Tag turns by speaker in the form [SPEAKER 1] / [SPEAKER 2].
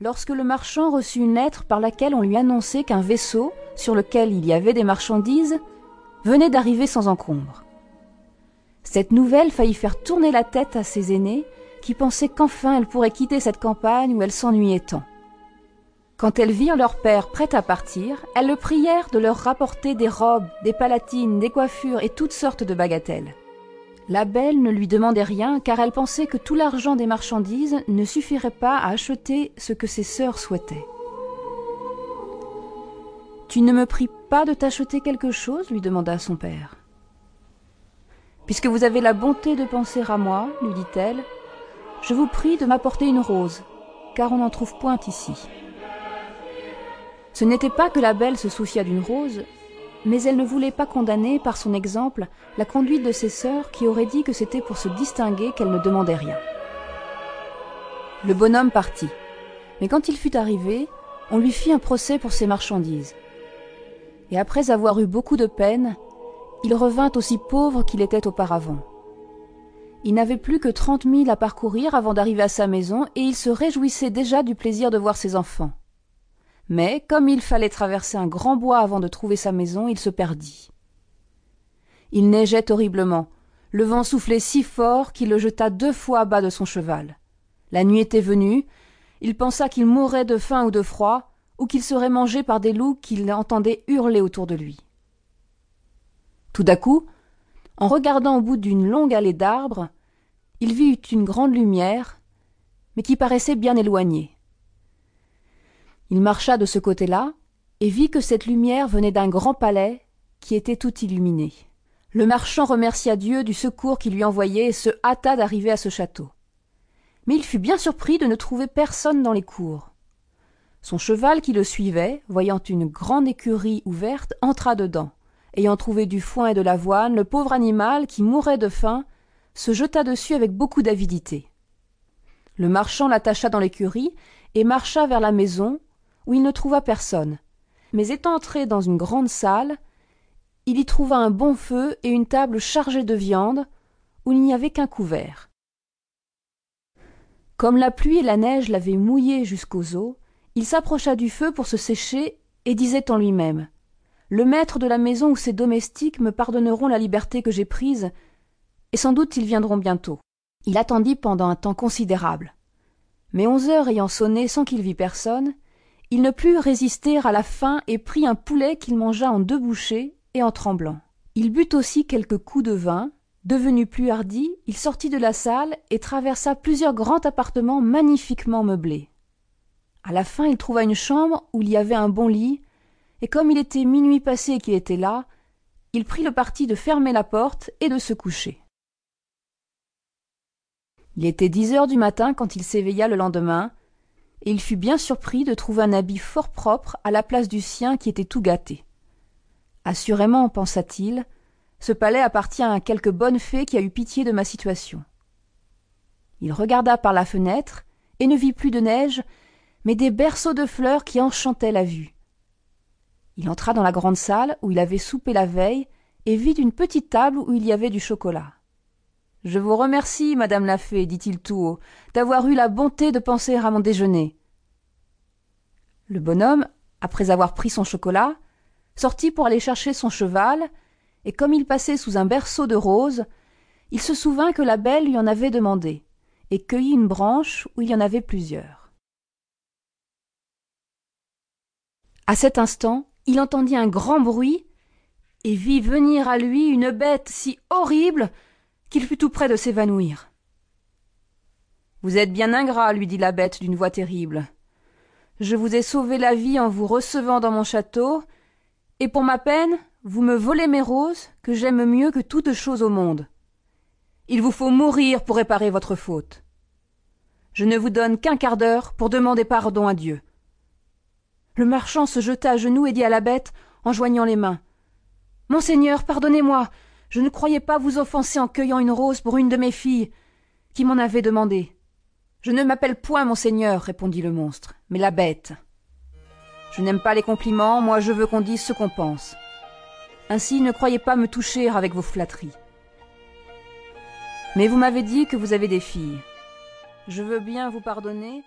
[SPEAKER 1] lorsque le marchand reçut une lettre par laquelle on lui annonçait qu'un vaisseau, sur lequel il y avait des marchandises, venait d'arriver sans encombre. Cette nouvelle faillit faire tourner la tête à ses aînés, qui pensaient qu'enfin elle pourrait quitter cette campagne où elle s'ennuyait tant. Quand elles virent leur père prêt à partir, elles le prièrent de leur rapporter des robes, des palatines, des coiffures et toutes sortes de bagatelles. La belle ne lui demandait rien car elle pensait que tout l'argent des marchandises ne suffirait pas à acheter ce que ses sœurs souhaitaient. Tu ne me pries pas de t'acheter quelque chose lui demanda son père. Puisque vous avez la bonté de penser à moi, lui dit-elle, je vous prie de m'apporter une rose, car on n'en trouve point ici. Ce n'était pas que la belle se souciât d'une rose, mais elle ne voulait pas condamner par son exemple la conduite de ses sœurs qui auraient dit que c'était pour se distinguer qu'elle ne demandait rien. Le bonhomme partit, mais quand il fut arrivé, on lui fit un procès pour ses marchandises. Et après avoir eu beaucoup de peine, il revint aussi pauvre qu'il était auparavant. Il n'avait plus que trente milles à parcourir avant d'arriver à sa maison, et il se réjouissait déjà du plaisir de voir ses enfants. Mais, comme il fallait traverser un grand bois avant de trouver sa maison, il se perdit. Il neigeait horriblement. Le vent soufflait si fort qu'il le jeta deux fois bas de son cheval. La nuit était venue. Il pensa qu'il mourrait de faim ou de froid, ou qu'il serait mangé par des loups qu'il entendait hurler autour de lui. Tout à coup, en regardant au bout d'une longue allée d'arbres, il vit une grande lumière, mais qui paraissait bien éloignée. Il marcha de ce côté-là et vit que cette lumière venait d'un grand palais qui était tout illuminé. Le marchand remercia Dieu du secours qu'il lui envoyait et se hâta d'arriver à ce château. Mais il fut bien surpris de ne trouver personne dans les cours. Son cheval qui le suivait, voyant une grande écurie ouverte, entra dedans. Ayant trouvé du foin et de l'avoine, le pauvre animal, qui mourait de faim, se jeta dessus avec beaucoup d'avidité. Le marchand l'attacha dans l'écurie et marcha vers la maison, où il ne trouva personne. Mais étant entré dans une grande salle, il y trouva un bon feu et une table chargée de viande, où il n'y avait qu'un couvert. Comme la pluie et la neige l'avaient mouillé jusqu'aux os, il s'approcha du feu pour se sécher et disait en lui-même Le maître de la maison ou ses domestiques me pardonneront la liberté que j'ai prise, et sans doute ils viendront bientôt. Il attendit pendant un temps considérable. Mais onze heures ayant sonné sans qu'il vît personne, il ne put résister à la faim et prit un poulet qu'il mangea en deux bouchées et en tremblant. Il but aussi quelques coups de vin. Devenu plus hardi, il sortit de la salle et traversa plusieurs grands appartements magnifiquement meublés. À la fin, il trouva une chambre où il y avait un bon lit, et comme il était minuit passé qu'il était là, il prit le parti de fermer la porte et de se coucher. Il était dix heures du matin quand il s'éveilla le lendemain, et il fut bien surpris de trouver un habit fort propre à la place du sien qui était tout gâté. Assurément, pensa-t-il, ce palais appartient à quelque bonne fée qui a eu pitié de ma situation. Il regarda par la fenêtre et ne vit plus de neige, mais des berceaux de fleurs qui enchantaient la vue. Il entra dans la grande salle où il avait soupé la veille et vit une petite table où il y avait du chocolat. Je vous remercie, madame la fée, dit-il tout haut, d'avoir eu la bonté de penser à mon déjeuner. Le bonhomme, après avoir pris son chocolat, sortit pour aller chercher son cheval, et comme il passait sous un berceau de roses, il se souvint que la belle lui en avait demandé, et cueillit une branche où il y en avait plusieurs. À cet instant, il entendit un grand bruit, et vit venir à lui une bête si horrible qu'il fut tout près de s'évanouir. Vous êtes bien ingrat, lui dit la bête d'une voix terrible. Je vous ai sauvé la vie en vous recevant dans mon château, et pour ma peine, vous me volez mes roses, que j'aime mieux que toute chose au monde. Il vous faut mourir pour réparer votre faute. Je ne vous donne qu'un quart d'heure pour demander pardon à Dieu. Le marchand se jeta à genoux et dit à la bête, en joignant les mains. Monseigneur, pardonnez-moi, je ne croyais pas vous offenser en cueillant une rose pour une de mes filles, qui m'en avait demandé. Je ne m'appelle point monseigneur, répondit le monstre, mais la bête. Je n'aime pas les compliments, moi je veux qu'on dise ce qu'on pense. Ainsi ne croyez pas me toucher avec vos flatteries. Mais vous m'avez dit que vous avez des filles. Je veux bien vous pardonner,